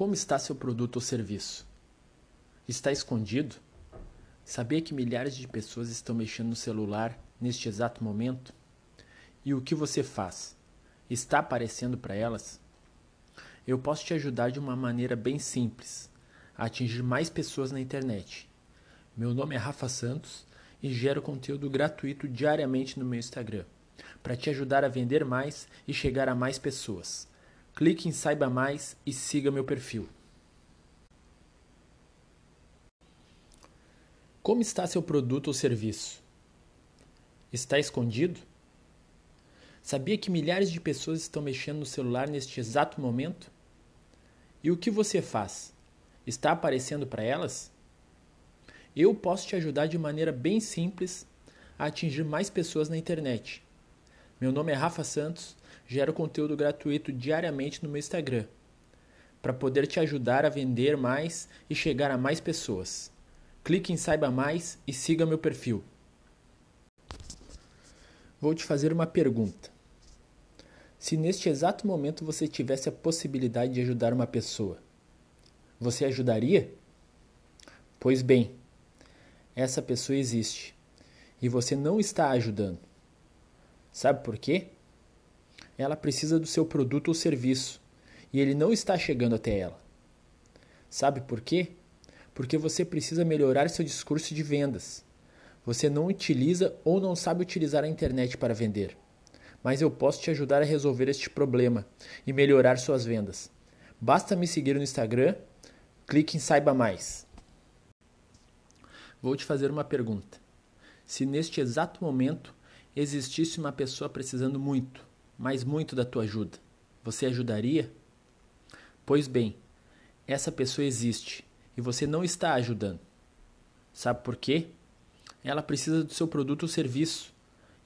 Como está seu produto ou serviço? Está escondido? Sabia que milhares de pessoas estão mexendo no celular neste exato momento? E o que você faz? Está aparecendo para elas? Eu posso te ajudar de uma maneira bem simples a atingir mais pessoas na internet. Meu nome é Rafa Santos e gero conteúdo gratuito diariamente no meu Instagram para te ajudar a vender mais e chegar a mais pessoas. Clique em Saiba Mais e siga meu perfil. Como está seu produto ou serviço? Está escondido? Sabia que milhares de pessoas estão mexendo no celular neste exato momento? E o que você faz? Está aparecendo para elas? Eu posso te ajudar de maneira bem simples a atingir mais pessoas na internet meu nome é Rafa Santos, gero conteúdo gratuito diariamente no meu Instagram, para poder te ajudar a vender mais e chegar a mais pessoas. Clique em Saiba Mais e siga meu perfil. Vou te fazer uma pergunta. Se neste exato momento você tivesse a possibilidade de ajudar uma pessoa, você ajudaria? Pois bem, essa pessoa existe e você não está ajudando. Sabe por quê? Ela precisa do seu produto ou serviço e ele não está chegando até ela. Sabe por quê? Porque você precisa melhorar seu discurso de vendas. Você não utiliza ou não sabe utilizar a internet para vender. Mas eu posso te ajudar a resolver este problema e melhorar suas vendas. Basta me seguir no Instagram, clique em Saiba Mais. Vou te fazer uma pergunta. Se neste exato momento existisse uma pessoa precisando muito, mas muito da tua ajuda, você ajudaria? Pois bem, essa pessoa existe e você não está ajudando. Sabe por quê? Ela precisa do seu produto ou serviço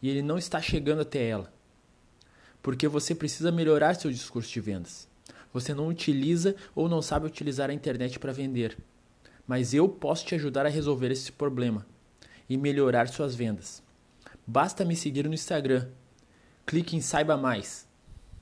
e ele não está chegando até ela. Porque você precisa melhorar seu discurso de vendas. Você não utiliza ou não sabe utilizar a internet para vender. Mas eu posso te ajudar a resolver esse problema e melhorar suas vendas. Basta me seguir no Instagram. Clique em Saiba Mais.